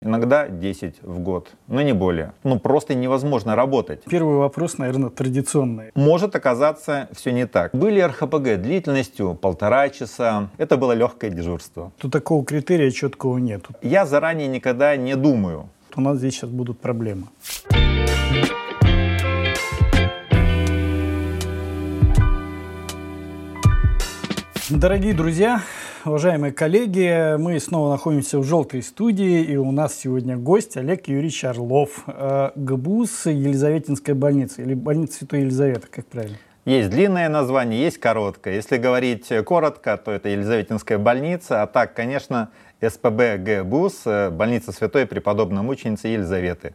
иногда 10 в год, но не более. Ну, просто невозможно работать. Первый вопрос, наверное, традиционный. Может оказаться все не так. Были РХПГ длительностью полтора часа. Это было легкое дежурство. Тут такого критерия четкого нет. Я заранее никогда не думаю. У нас здесь сейчас будут проблемы. Дорогие друзья, уважаемые коллеги, мы снова находимся в желтой студии, и у нас сегодня гость Олег Юрьевич Орлов, э, ГБУС Елизаветинская больница, или больница Святой Елизаветы, как правильно? Есть длинное название, есть короткое. Если говорить коротко, то это Елизаветинская больница, а так, конечно, СПБ ГБУС, э, больница Святой Преподобной Мученицы Елизаветы.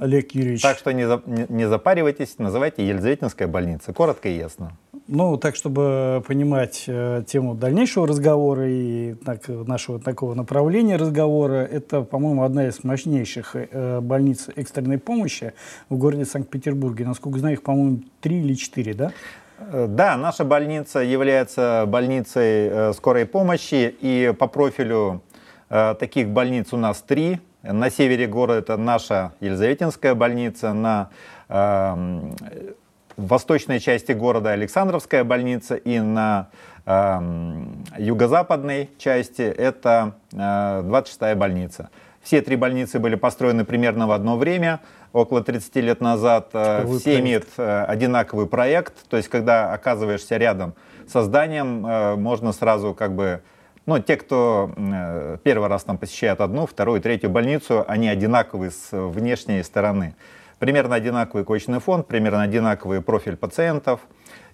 Олег Юрьевич. Так что не, за, не, не запаривайтесь, называйте Елизаветинская больница. Коротко и ясно. Ну, так, чтобы понимать э, тему дальнейшего разговора и так, нашего такого направления разговора, это, по-моему, одна из мощнейших э, больниц экстренной помощи в городе Санкт-Петербурге. Насколько знаю, их, по-моему, три или четыре, да? Э, да, наша больница является больницей э, скорой помощи, и по профилю э, таких больниц у нас три. На севере города это наша Елизаветинская больница, на э, восточной части города Александровская больница и на э, юго-западной части это э, 26-я больница. Все три больницы были построены примерно в одно время, около 30 лет назад. Э, Какой все проект? имеют э, одинаковый проект, то есть когда оказываешься рядом со зданием, э, можно сразу как бы ну, те, кто э, первый раз там посещает одну, вторую, третью больницу, они одинаковые с внешней стороны. Примерно одинаковый коечный фонд, примерно одинаковый профиль пациентов.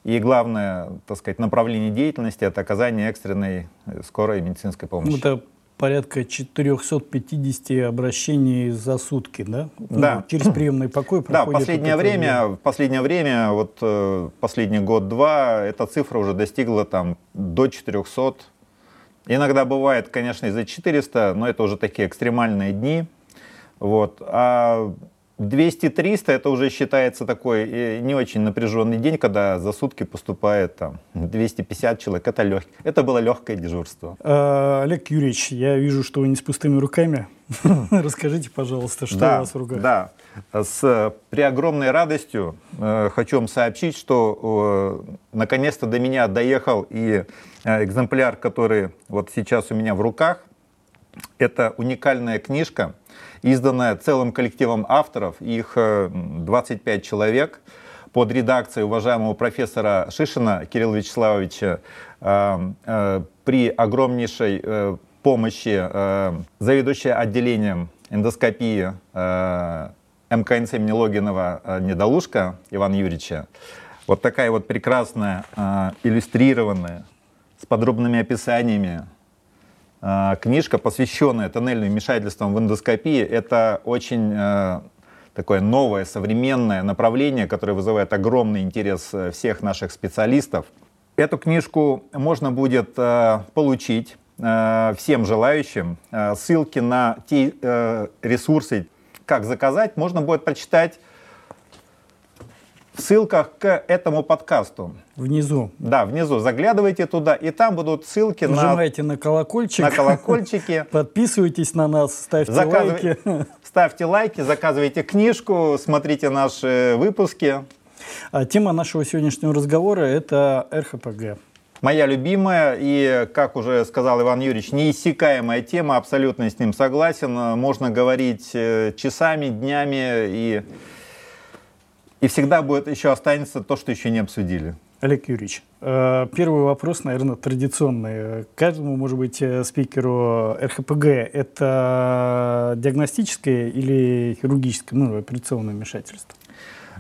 И главное, так сказать, направление деятельности – это оказание экстренной э, скорой медицинской помощи. Это порядка 450 обращений за сутки, да? Да. Ну, через приемный покой. Да, последнее время, в последнее время, вот э, последний год-два, эта цифра уже достигла там до 400. Иногда бывает, конечно, и за 400, но это уже такие экстремальные дни. Вот. А 200-300 это уже считается такой э, не очень напряженный день, когда за сутки поступает там 250 человек. Это, лег... это было легкое дежурство. А, Олег Юрьевич, я вижу, что вы не с пустыми руками. Расскажите, пожалуйста, что да, у вас в руках? Да, с, при огромной радостью э, хочу вам сообщить, что э, наконец-то до меня доехал и э, экземпляр, который вот сейчас у меня в руках. Это уникальная книжка – изданная целым коллективом авторов, их 25 э, человек, под редакцией уважаемого профессора Шишина Кирилла Вячеславовича э, э, при огромнейшей помощи заведующая отделением эндоскопии МКНЦ имени Логинова Недолушка Ивана Юрьевича. Вот такая вот прекрасная, иллюстрированная, с подробными описаниями книжка, посвященная тоннельным вмешательствам в эндоскопии. Это очень э, такое новое, современное направление, которое вызывает огромный интерес э, всех наших специалистов. Эту книжку можно будет э, получить всем желающим. Ссылки на те ресурсы, как заказать, можно будет прочитать в ссылках к этому подкасту. Внизу. Да, внизу. Заглядывайте туда, и там будут ссылки Нажимайте на... на колокольчик. На колокольчики. Подписывайтесь на нас, ставьте Заказыв... лайки. Ставьте лайки, заказывайте книжку, смотрите наши выпуски. А тема нашего сегодняшнего разговора – это РХПГ. Моя любимая и, как уже сказал Иван Юрьевич, неиссякаемая тема, абсолютно с ним согласен. Можно говорить э, часами, днями и и всегда будет еще останется то, что еще не обсудили. Олег Юрьевич, э, первый вопрос, наверное, традиционный. Каждому, может быть, э, спикеру РХПГ это диагностическое или хирургическое, ну, операционное вмешательство?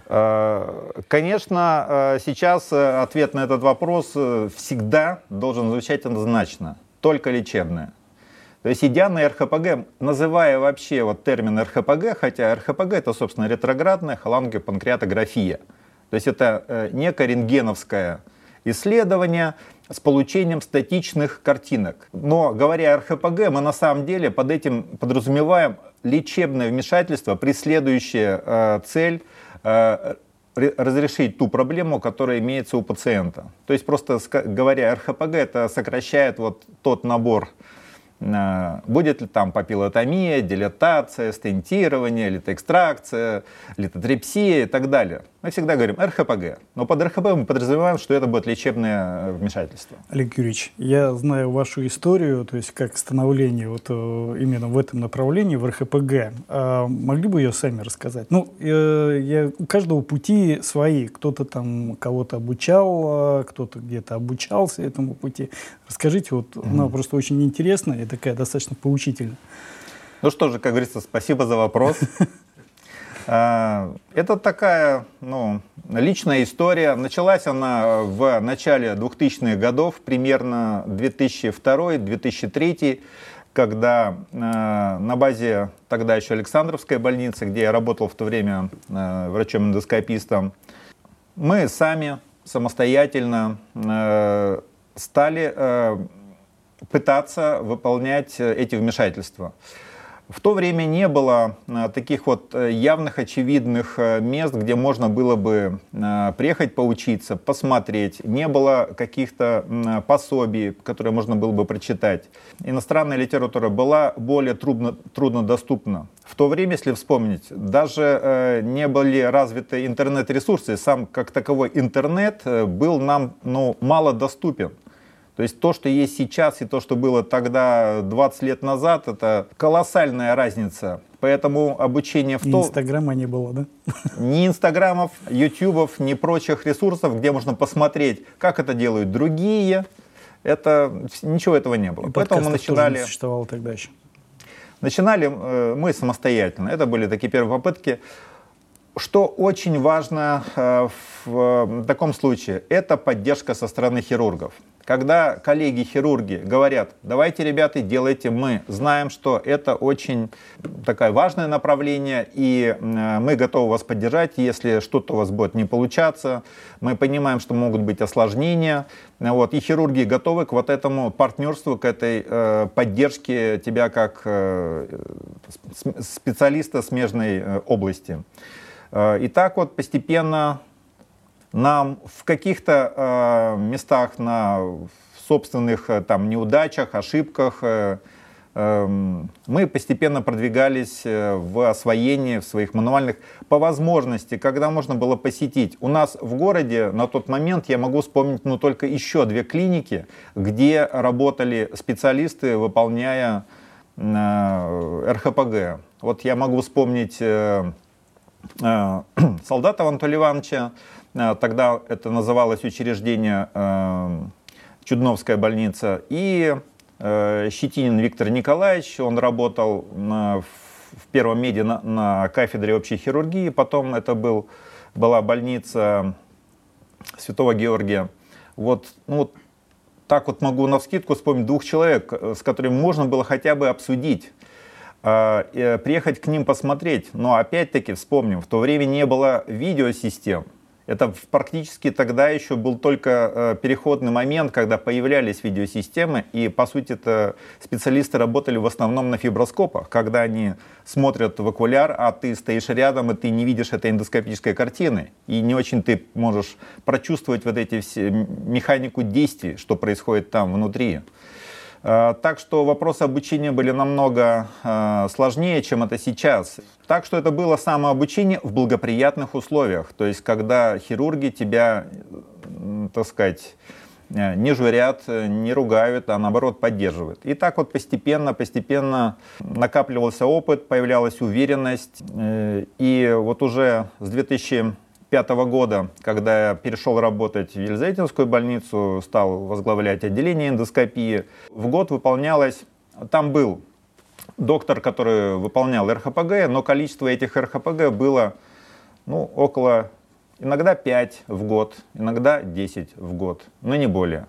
Э, конечно, сейчас ответ на этот вопрос всегда должен звучать однозначно. Только лечебное. То есть идя на РХПГ, называя вообще вот термин РХПГ, хотя РХПГ это, собственно, ретроградная холангопанкреатография. То есть это э, некое рентгеновское исследование с получением статичных картинок. Но говоря о РХПГ, мы на самом деле под этим подразумеваем лечебное вмешательство, преследующее э, цель э, разрешить ту проблему, которая имеется у пациента. То есть просто говоря РХПГ, это сокращает вот тот набор будет ли там папиллотомия, дилатация, стентирование, литоэкстракция, литотрепсия и так далее. Мы всегда говорим РХПГ, но под РХП мы подразумеваем, что это будет лечебное вмешательство. Олег Юрьевич, я знаю вашу историю, то есть как становление вот э, именно в этом направлении, в РХПГ. А могли бы ее сами рассказать? Ну, э, я, у каждого пути свои. Кто-то там кого-то обучал, кто-то где-то обучался этому пути. Расскажите, вот mm-hmm. она просто очень интересная и такая достаточно поучительная. Ну что же, как говорится, спасибо за вопрос. А, это такая ну, личная история. Началась она в начале 2000-х годов, примерно 2002-2003, когда э, на базе тогда еще Александровской больницы, где я работал в то время э, врачом-эндоскопистом, мы сами самостоятельно стали э, пытаться выполнять эти вмешательства. В то время не было э, таких вот э, явных, очевидных э, мест, где можно было бы приехать поучиться, посмотреть. Не было каких-то пособий, которые можно было бы прочитать. Иностранная литература была более трудно, трудно доступна. В то время, если вспомнить, даже не были развиты интернет-ресурсы. Сам как таковой интернет был нам ну, мало доступен. То есть то, что есть сейчас и то, что было тогда 20 лет назад, это колоссальная разница. Поэтому обучение в том... Инстаграма не было, да? Ни инстаграмов, ютубов, ни прочих ресурсов, где можно посмотреть, как это делают другие. Это, ничего этого не было. И Поэтому мы начинали... Тоже существовало тогда еще. Начинали э, мы самостоятельно. Это были такие первые попытки. Что очень важно э, в таком случае, это поддержка со стороны хирургов. Когда коллеги-хирурги говорят, давайте, ребята, делайте, мы знаем, что это очень такое важное направление, и э, мы готовы вас поддержать, если что-то у вас будет не получаться. Мы понимаем, что могут быть осложнения. Вот, и хирурги готовы к вот этому партнерству, к этой э, поддержке тебя как э, специалиста смежной э, области. Э, и так вот постепенно нам в каких-то э, местах на собственных э, там неудачах, ошибках мы постепенно продвигались в освоении в своих мануальных по возможности, когда можно было посетить. У нас в городе на тот момент я могу вспомнить ну, только еще две клиники, где работали специалисты, выполняя РХПГ. Вот я могу вспомнить Э, Солдатова Анатолия Ивановича, э, тогда это называлось учреждение э, Чудновская больница, и Щетинин Виктор Николаевич, он работал в первом меди на, на кафедре общей хирургии, потом это был, была больница Святого Георгия. Вот, ну, вот так вот могу на вскидку вспомнить двух человек, с которыми можно было хотя бы обсудить э, приехать к ним посмотреть. Но опять-таки вспомним, в то время не было видеосистем. Это практически тогда еще был только э, переходный момент, когда появлялись видеосистемы, и по сути это специалисты работали в основном на фиброскопах, когда они смотрят в окуляр, а ты стоишь рядом, и ты не видишь этой эндоскопической картины, и не очень ты можешь прочувствовать вот эти все механику действий, что происходит там внутри. Э, так что вопросы обучения были намного э, сложнее, чем это сейчас. Так что это было самообучение в благоприятных условиях. То есть, когда хирурги тебя, так сказать, э, не журят, не ругают, а наоборот поддерживают. И так вот постепенно, постепенно накапливался опыт, появлялась уверенность. И вот уже с 2000 2005 года, когда я перешел работать в Елизаветинскую больницу, стал возглавлять отделение эндоскопии, в год выполнялось, там был доктор, который выполнял РХПГ, но количество этих РХПГ было ну, около иногда 5 в год, иногда 10 в год, но не более.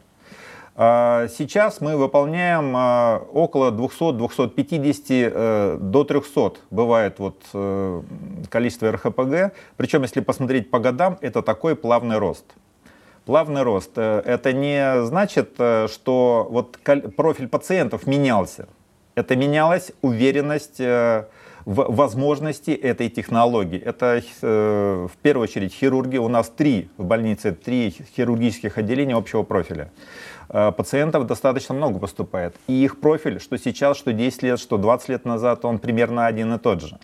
А, сейчас мы выполняем а, около 200-250 э, до 300 бывает вот э, количество РХПГ. Причем, если посмотреть по годам, это такой плавный рост. Плавный рост. Э, это не значит, что вот профиль пациентов менялся. Это менялась уверенность в возможности этой технологии. Это в первую очередь хирурги. У нас три в больнице, три хирургических отделения общего профиля. Э, пациентов достаточно много поступает. И их профиль, что сейчас, что 10 лет, что 20 лет назад, он примерно один и тот же.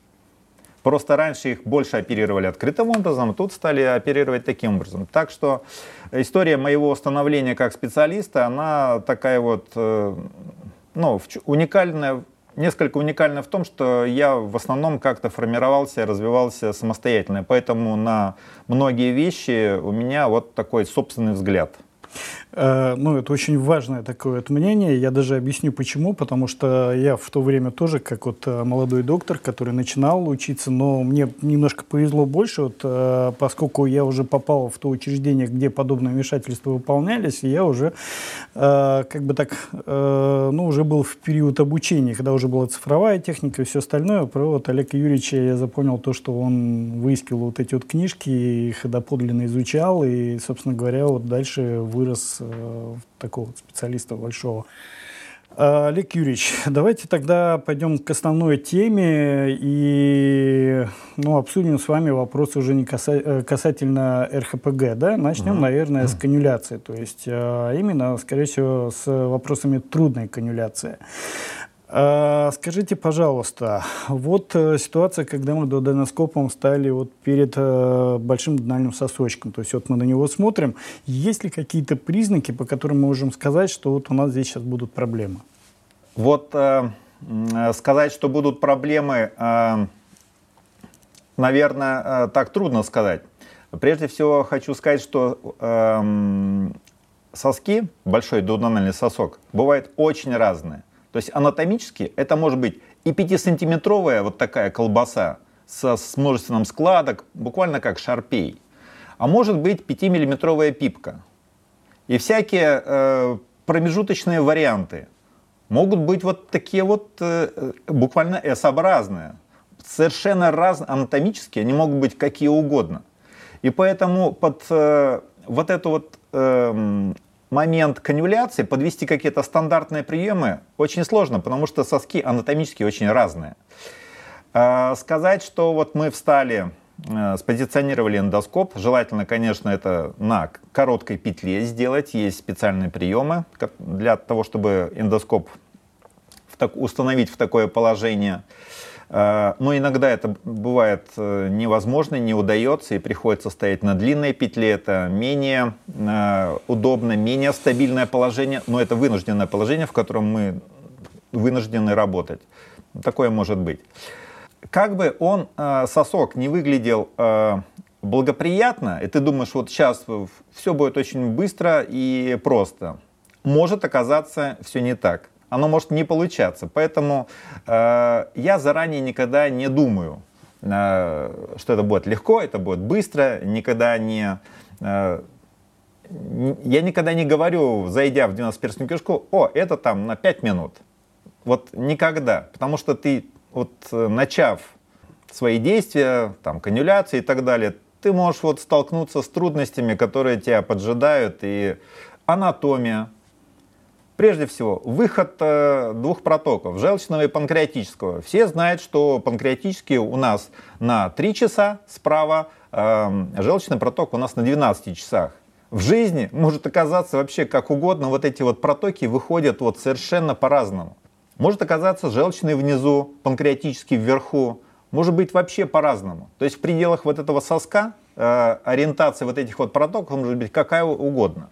Просто раньше их больше оперировали открытым образом, а тут стали оперировать таким образом. Так что история моего становления как специалиста, она такая вот, э, ну, уникальная, несколько уникальна в том, что я в основном как-то формировался, развивался самостоятельно. Поэтому на многие вещи у меня вот такой собственный взгляд. Э, ну, это очень важное такое вот мнение. Я даже объясню почему. Потому что я в то время тоже, как вот э, молодой доктор, который начинал учиться, но мне немножко повезло больше, вот, э, поскольку я уже попал в то учреждение, где подобные вмешательства выполнялись, и я уже как бы так, ну, уже был в период обучения, когда уже была цифровая техника и все остальное. Про вот Олега Юрьевича я запомнил то, что он выискивал вот эти вот книжки, их доподлинно изучал, и, собственно говоря, вот дальше вырос Э, такого специалиста большого. А, Олег Юрьевич, давайте тогда пойдем к основной теме и ну, обсудим с вами вопрос уже не каса э, касательно РХПГ. Да? Начнем, угу. наверное, с канюляции, то есть именно, скорее всего, с вопросами трудной канюляции. А, скажите, пожалуйста, вот э, ситуация, когда мы додоноскопом стали вот перед э, большим дональным сосочком, то есть вот мы на него смотрим, есть ли какие-то признаки, по которым мы можем сказать, что вот у нас здесь сейчас будут проблемы? Вот э, сказать, что будут проблемы, наверное, так трудно сказать. Прежде всего хочу сказать, что соски, большой дудональный сосок, бывают очень разные. То есть анатомически это может быть и 5-сантиметровая вот такая колбаса со, с множеством складок, буквально как шарпей. А может быть 5-миллиметровая пипка. И всякие э, промежуточные варианты. Могут быть вот такие вот э, буквально S-образные. Совершенно разные, анатомические, они могут быть какие угодно. И поэтому под э, вот эту вот э, момент канюляции подвести какие-то стандартные приемы очень сложно, потому что соски анатомически очень разные. А, сказать, что вот мы встали, э, спозиционировали эндоскоп, желательно, конечно, это на короткой петле сделать, есть специальные приемы для того, чтобы эндоскоп установить в такое положение. А, но иногда это бывает э, невозможно, не удается, и приходится стоять на длинной петле. Это менее э, удобно, менее стабильное положение, но это вынужденное положение, в котором мы вынуждены работать. Такое может быть. Как бы он, э, сосок, не выглядел благоприятно, и ты думаешь, вот сейчас все будет очень быстро и просто, может оказаться все не так оно может не получаться. Поэтому э, я заранее никогда не думаю, э, что это будет легко, это будет быстро, никогда не... Э, я никогда не говорю, зайдя в 90-перстную кишку, о, это там на 5 минут. Вот никогда. Потому что ты, вот начав свои действия, там, канюляции и так далее, ты можешь вот столкнуться с трудностями, которые тебя поджидают, и анатомия, Прежде всего, выход э, двух протоков, желчного и панкреатического. Все знают, что панкреатический у нас на 3 часа справа, э, желчный проток у нас на 12 часах. В жизни может оказаться вообще как угодно, вот эти вот протоки выходят вот совершенно по-разному. Может оказаться желчный внизу, панкреатический вверху, может быть вообще по-разному. То есть в пределах вот этого соска э, ориентация вот этих вот протоков может быть какая угодно.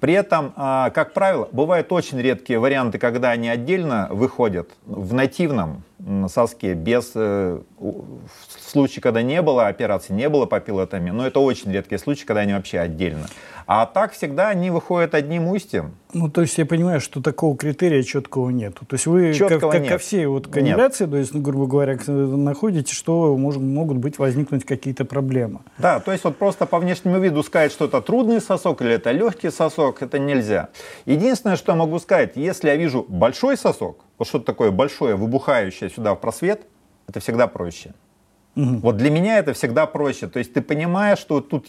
При этом, а, как правило, бывают очень редкие варианты, когда они отдельно выходят в нативном соске, без, э, в случае, когда не было операции, не было папиллотомии, но это очень редкие случаи, когда они вообще отдельно. А так всегда они выходят одним устьем. Ну, то есть я понимаю, что такого критерия четкого нет. То есть вы как, как ко всей вот канализации, то есть, ну, грубо говоря, находите, что может, могут быть возникнуть какие-то проблемы. Да, то есть вот просто по внешнему виду сказать, что это трудный сосок или это легкий сосок, это нельзя. Единственное, что я могу сказать, если я вижу большой сосок, вот что-то такое большое, выбухающее сюда в просвет, это всегда проще. Угу. Вот для меня это всегда проще. То есть ты понимаешь, что тут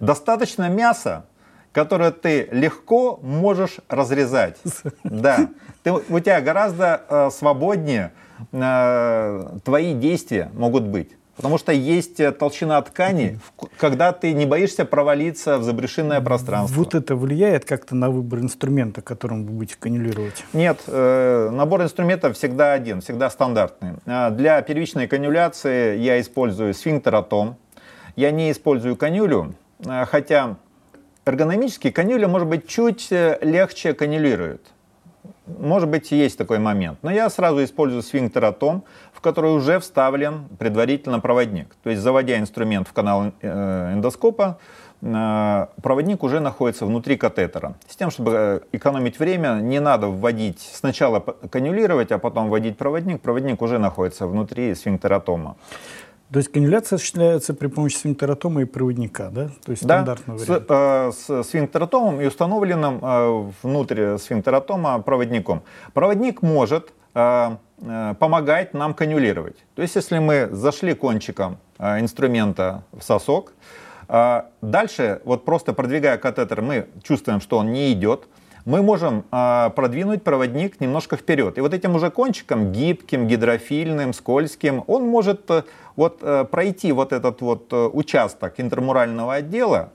достаточно мяса, которое ты легко можешь разрезать. Да. Ты, у тебя гораздо э, свободнее э, твои действия могут быть. Потому что есть э, толщина ткани, когда ты не боишься провалиться в забрешенное пространство. Вот это влияет как-то на выбор инструмента, которым вы будете канюлировать? Нет, э, набор инструментов всегда один, всегда стандартный. А для первичной канюляции я использую сфинктератом. Я не использую канюлю, э, хотя эргономически канюля, может быть, чуть э, легче канюлирует. Может быть, есть такой момент. Но я сразу использую сфинктератом, в который уже вставлен предварительно проводник. То есть, заводя инструмент в канал э, эндоскопа, э, проводник уже находится внутри катетера. С тем, чтобы э, экономить время, не надо вводить, сначала канюлировать, а потом вводить проводник. Проводник уже находится внутри сфинктератома. То есть канюляция осуществляется при помощи сфинктератома и проводника, да? То есть да, стандартный вариант. С, э, с сфинктератомом и установленным э, внутрь сфинктератома проводником. Проводник может э, э, помогать нам канюлировать. То есть если мы зашли кончиком э, инструмента в сосок, э, дальше вот просто продвигая катетер, мы чувствуем, что он не идет, мы можем э, продвинуть проводник немножко вперед. И вот этим уже кончиком, гибким, гидрофильным, скользким, он может э, вот, э, пройти вот этот вот э, участок интермурального отдела,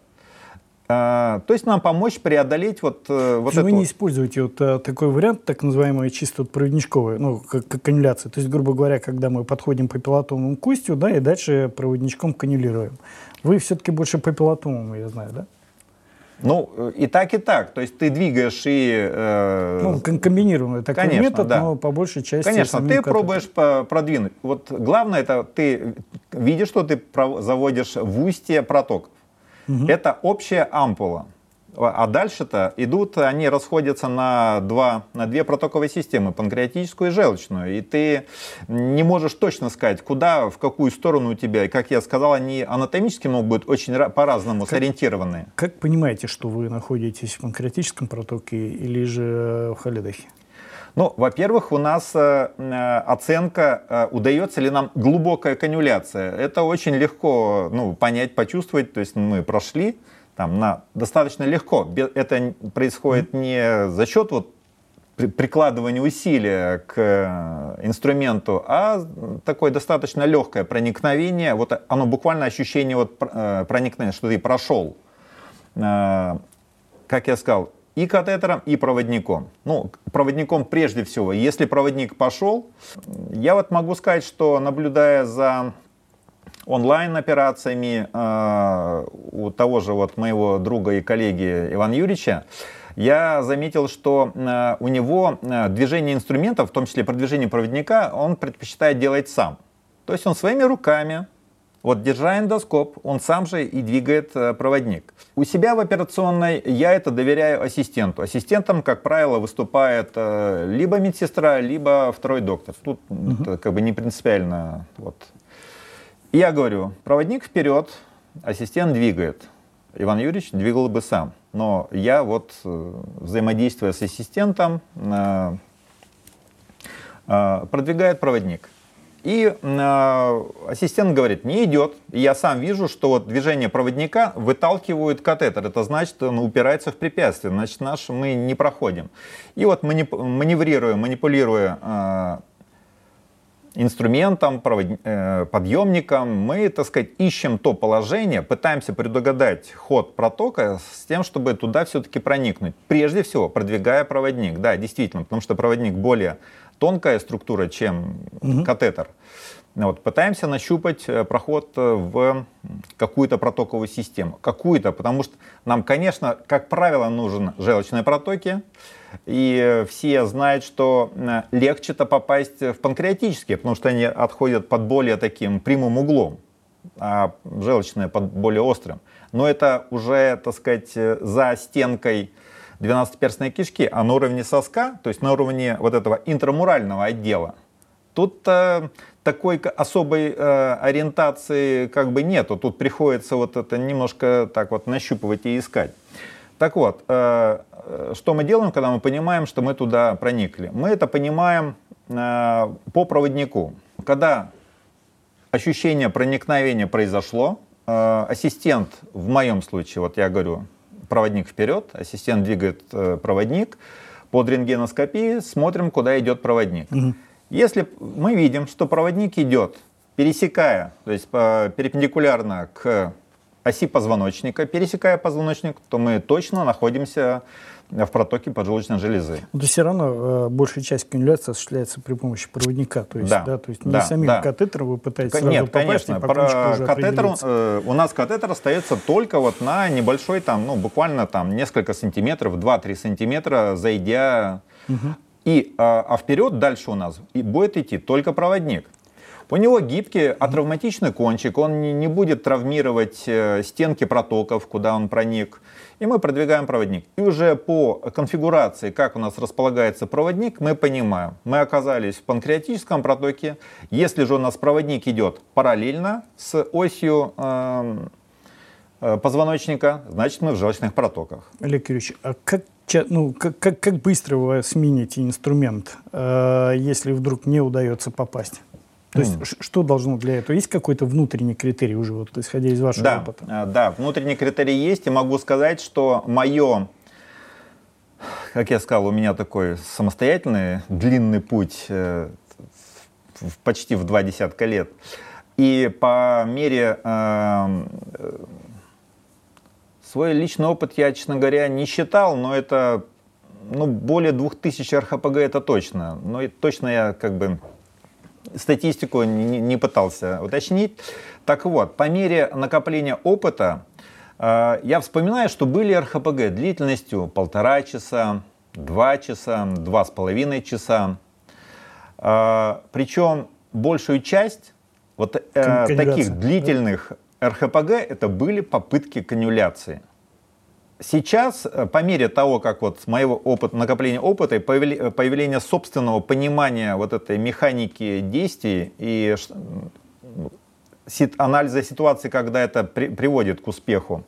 то есть нам помочь преодолеть вот, вот Вы не используете вот такой вариант, так называемый чисто вот проводничковый, ну, как, как канюляция. То есть, грубо говоря, когда мы подходим по пилотовому кустью, да, и дальше проводничком канюлируем. Вы все-таки больше по пилотовому, я знаю, да? Ну, и так, и так. То есть ты двигаешь и... Э, ну, комбинированный такой конечно, метод, да. но по большей части... Конечно, ты катетер. пробуешь продвинуть. Вот главное, это ты видишь, что ты заводишь в устье протоков. Угу. Это общая ампула. А дальше-то идут, они расходятся на, два, на две протоковые системы, панкреатическую и желчную. И ты не можешь точно сказать, куда, в какую сторону у тебя. И, как я сказал, они анатомически могут быть очень по-разному сориентированы. Как понимаете, что вы находитесь в панкреатическом протоке или же в холедохе? Ну, во-первых, у нас э, э, оценка, э, удается ли нам глубокая канюляция. Это очень легко ну, понять, почувствовать. То есть мы прошли, там, на, достаточно легко. Это происходит не за счет вот, прикладывания усилия к э, инструменту, а такое достаточно легкое проникновение. Вот оно буквально ощущение вот э, проникновения, что ты прошел. Э, как я сказал, и катетером, и проводником. Ну, проводником прежде всего. Если проводник пошел, я вот могу сказать, что наблюдая за онлайн-операциями э, у того же вот моего друга и коллеги Ивана Юрьевича, я заметил, что э, у него э, движение инструментов, в том числе продвижение проводника, он предпочитает делать сам. То есть он своими руками, вот держа эндоскоп, он сам же и двигает проводник. У себя в операционной я это доверяю ассистенту. Ассистентом, как правило, выступает либо медсестра, либо второй доктор. Тут угу. как бы не принципиально вот, я говорю, проводник вперед, ассистент двигает. Иван Юрьевич двигал бы сам. Но я вот, э, взаимодействуя с ассистентом, э, э, продвигает проводник. И ассистент говорит, не идет. И я сам вижу, что вот движение проводника выталкивает катетер. Это значит, он упирается в препятствие. Значит, наш мы не проходим. И вот маневрируя, манипулируя инструментом. Э, подъемником, мы, так сказать, ищем то положение, пытаемся предугадать ход протока с тем, чтобы туда все-таки проникнуть. Прежде всего, продвигая проводник. Да, действительно, потому что проводник более тонкая структура, чем угу. катетер. Вот, пытаемся нащупать э, проход э, в какую-то протоковую систему. Какую-то, потому что нам, конечно, как правило, нужен желчные протоки. И все знают, что э, легче-то попасть в панкреатические, потому что они отходят под более таким прямым углом, а желчные под более острым. Но это уже, так сказать, за стенкой 12-перстной кишки, а на уровне соска, то есть на уровне вот этого интрамурального отдела, тут такой особой э, ориентации как бы нету. Тут приходится вот это немножко так вот нащупывать и искать. Так вот, э, э, что мы делаем, когда мы понимаем, что мы туда проникли? Мы это понимаем э, по проводнику. Когда ощущение проникновения произошло, э, ассистент, в моем случае, вот я говорю, проводник вперед, ассистент двигает э, проводник, под рентгеноскопией смотрим, куда идет проводник. Угу. Если мы видим, что проводник идет, пересекая, то есть перпендикулярно к оси позвоночника, пересекая позвоночник, то мы точно находимся в протоке поджелудочной железы. Но все равно э, большая часть канюляции осуществляется при помощи проводника, то есть, да, да, то есть не да, самим да. катетером вы пытаетесь Нет, сразу попасть, конечно. и кончику уже катетер, э, у нас катетер остается только вот на небольшой, там, ну, буквально там несколько сантиметров, 2-3 сантиметра, зайдя. Угу. И, а, а вперед дальше у нас и будет идти только проводник. У него гибкий, атравматичный кончик, он не, не будет травмировать э, стенки протоков, куда он проник. И мы продвигаем проводник. И уже по конфигурации, как у нас располагается проводник, мы понимаем, мы оказались в панкреатическом протоке. Если же у нас проводник идет параллельно с осью эм, э, позвоночника, значит мы в желчных протоках. Олег Юрьевич, а как ну, как, как, как быстро вы смените инструмент, э, если вдруг не удается попасть? То есть mm. что должно для этого? Есть какой-то внутренний критерий уже, вот, исходя из вашего да, опыта? Э, да, внутренний критерий есть, и могу сказать, что мое, как я сказал, у меня такой самостоятельный длинный путь э, почти в два десятка лет. И по мере э, свой личный опыт я, честно говоря, не считал, но это ну, более 2000 РХПГ это точно. Но точно я как бы статистику не, не пытался уточнить. Так вот, по мере накопления опыта э, я вспоминаю, что были РХПГ длительностью полтора часа, два часа, два с половиной часа. Э, причем большую часть вот э, таких длительных РХПГ это были попытки канюляции. Сейчас, э, по мере того, как вот с моего опыта, накопления опыта и появления собственного понимания вот этой механики действий и анализа ситуации, когда это при, приводит к успеху,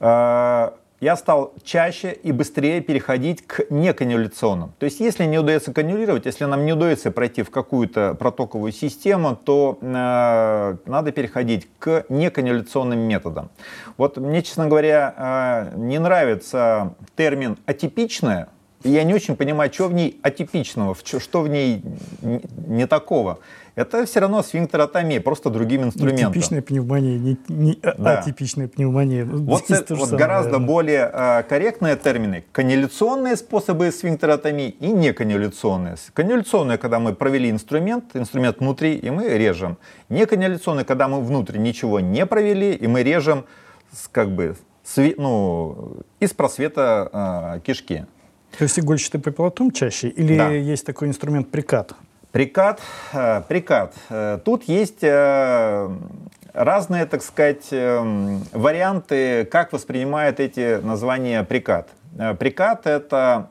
э, я стал чаще и быстрее переходить к неканюляционным. То есть, если не удается канюлировать, если нам не удается пройти в какую-то протоковую систему, то э, надо переходить к неканюляционным методам. Вот мне, честно говоря, э, не нравится термин «атипичное», и я не очень понимаю, что в ней атипичного, что в ней не такого это все равно сфинктеротомия, просто другим инструментом. Типичная пневмония, не, не да. атипичная пневмония. Вот, это, вот самое, гораздо наверное. более э, корректные термины. Канализационные способы сфинктеротомии и неканализационные. Канализационные, когда мы провели инструмент, инструмент внутри, и мы режем. Неканализационные, когда мы внутрь ничего не провели, и мы режем с, как бы, сви, ну, из просвета э, кишки. То есть игольчатый папиллотом чаще? Или да. есть такой инструмент прикат? Прикат, э, прикат. Э, тут есть э, разные, так сказать, варианты, как воспринимают эти названия прикат. Прикат – это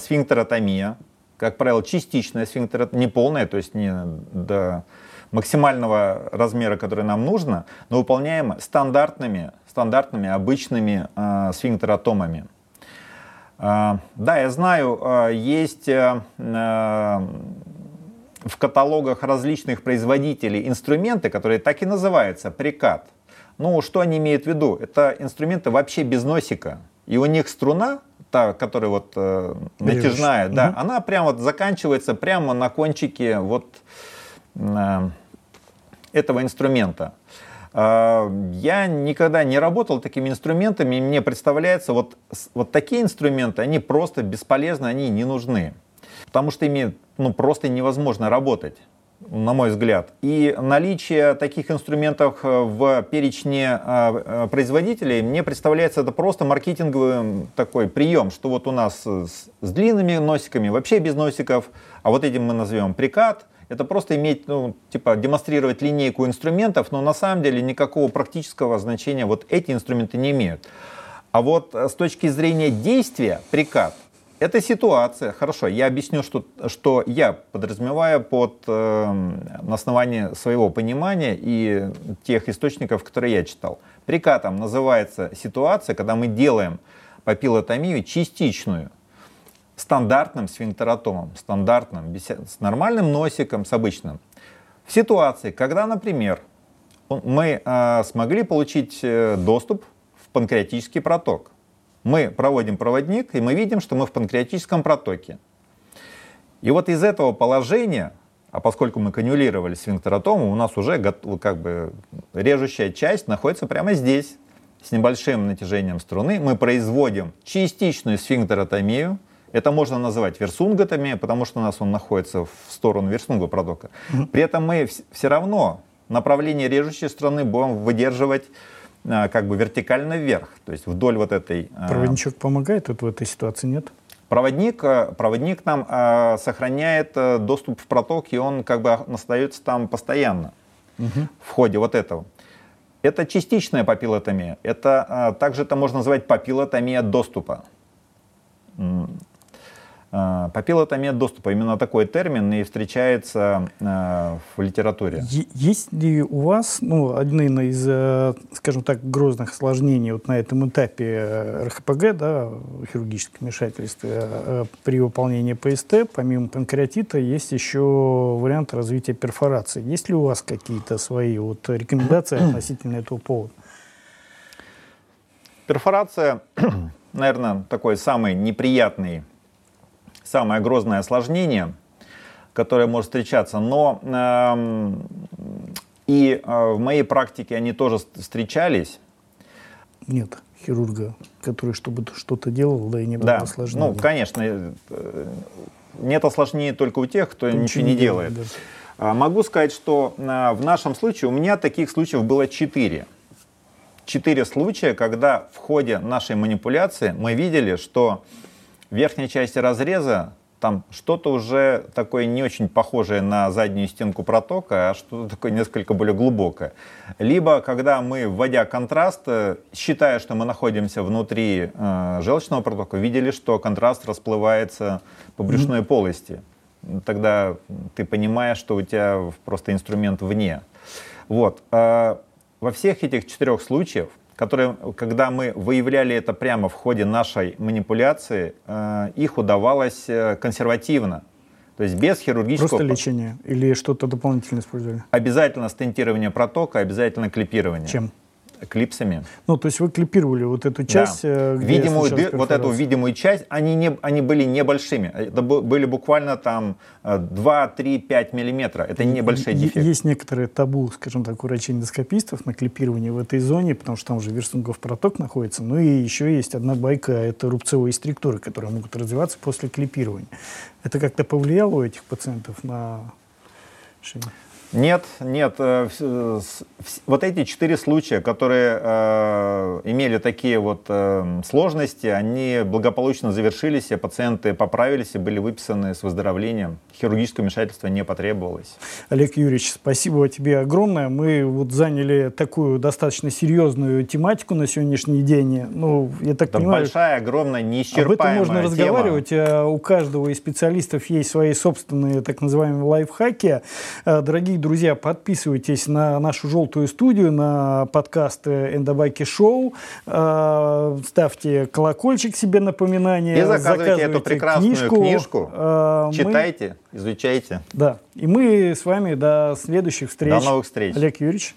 сфинктеротомия, как правило, частичная сфинктеротомия, не полная, то есть не до максимального размера, который нам нужно, но выполняем стандартными, стандартными обычными сфинктеротомами. Да, я знаю, есть в каталогах различных производителей инструменты, которые так и называются прикат. Ну, что они имеют в виду? Это инструменты вообще без носика. И у них струна, та, которая вот э, натяжная, да, угу. она прямо вот заканчивается прямо на кончике вот э, этого инструмента. Э, я никогда не работал такими инструментами, и мне представляется, вот, вот такие инструменты, они просто бесполезны, они не нужны. Потому что ими ну, просто невозможно работать на мой взгляд. И наличие таких инструментов э, в перечне э, э, производителей мне представляется это просто маркетинговый такой прием, что вот у нас с, с длинными носиками, вообще без носиков, а вот этим мы назовем прикат. Это просто иметь, ну, типа, демонстрировать линейку инструментов, но на самом деле никакого практического значения вот эти инструменты не имеют. А вот с точки зрения действия прикат – эта ситуация, хорошо, я объясню, что, что я подразумеваю под, э, на основании своего понимания и тех источников, которые я читал. Прикатом называется ситуация, когда мы делаем папиллотомию частичную, стандартным сфинктеротомом, стандартным, с нормальным носиком, с обычным. В ситуации, когда, например, мы э, смогли получить э, доступ в панкреатический проток, мы проводим проводник, и мы видим, что мы в панкреатическом протоке. И вот из этого положения, а поскольку мы канюлировали сфинктеротому, у нас уже как бы режущая часть находится прямо здесь, с небольшим натяжением струны. Мы производим частичную сфинктеротомию, это можно называть версунготомия, потому что у нас он находится в сторону версунга протока. При этом мы все равно направление режущей струны будем выдерживать как бы вертикально вверх, то есть вдоль вот этой... А, Проводничок помогает вот в этой ситуации, нет? Проводник, а, проводник нам э, сохраняет доступ в проток, и он как бы остается там постоянно угу. в ходе вот этого. Это частичная папиллотомия. Это э, также это можно назвать папиллотомия доступа. А, Папиллотомия доступа, именно такой термин и встречается а, в литературе. Есть ли у вас, ну, один из, э, скажем так, грозных осложнений вот на этом этапе э, РХПГ, да, хирургическое вмешательство, э, при выполнении ПСТ, помимо панкреатита, есть еще вариант развития перфорации. Есть ли у вас какие-то свои вот рекомендации относительно этого повода? Перфорация, наверное, такой самый неприятный самое грозное осложнение, которое может встречаться. Но э, и э, в моей практике они тоже встречались. Нет хирурга, который чтобы что-то делал, да и не было да. осложнений. Ну, конечно, э, нет осложнений только у тех, кто, кто ничего не делает. делает да. Могу сказать, что э, в нашем случае у меня таких случаев было четыре. Четыре случая, когда в ходе нашей манипуляции мы видели, что в верхней части разреза там что-то уже такое не очень похожее на заднюю стенку протока, а что-то такое несколько более глубокое. Либо, когда мы, вводя контраст, э, считая, что мы находимся внутри э, желчного протока, видели, что контраст расплывается по брюшной mm-hmm. полости. Тогда ты понимаешь, что у тебя просто инструмент вне. Вот. Э, во всех этих четырех случаях которые, когда мы выявляли это прямо в ходе нашей манипуляции, э, их удавалось э, консервативно. То есть без хирургического... Просто лечение или что-то дополнительно использовали? Обязательно стентирование протока, обязательно клипирование. Чем? Клипсами. Ну, то есть вы клипировали вот эту часть, да. Э, где видимую, ды, вот эту видимую часть, они, не, они были небольшими. Это были буквально там 2, 3, 5 миллиметра. Это небольшой дефект. Есть некоторые табу, скажем так, у врачей-эндоскопистов на клипирование в этой зоне, потому что там уже верстунгов проток находится. Ну и еще есть одна байка, это рубцевые структуры, которые могут развиваться после клипирования. Это как-то повлияло у этих пациентов на решение? Нет, нет. Э, вот эти четыре случая, которые э, имели такие вот э, сложности, они благополучно завершились, и пациенты поправились и были выписаны с выздоровлением. Хирургическое вмешательство не потребовалось. Олег Юрьевич, спасибо тебе огромное. Мы вот заняли такую достаточно серьезную тематику на сегодняшний день. Ну, я так Это понимаю, большая, огромная, неисчерпаемая Об этом можно тема. разговаривать. А у каждого из специалистов есть свои собственные так называемые лайфхаки. Дорогие Дорогие друзья, подписывайтесь на нашу желтую студию, на подкаст Эндобайки Шоу. Э, ставьте колокольчик себе напоминание. И заказывайте, заказывайте эту прекрасную книжку. книжку. Э, Читайте, изучайте. Да. И мы с вами до следующих встреч. До новых встреч. Олег Юрьевич.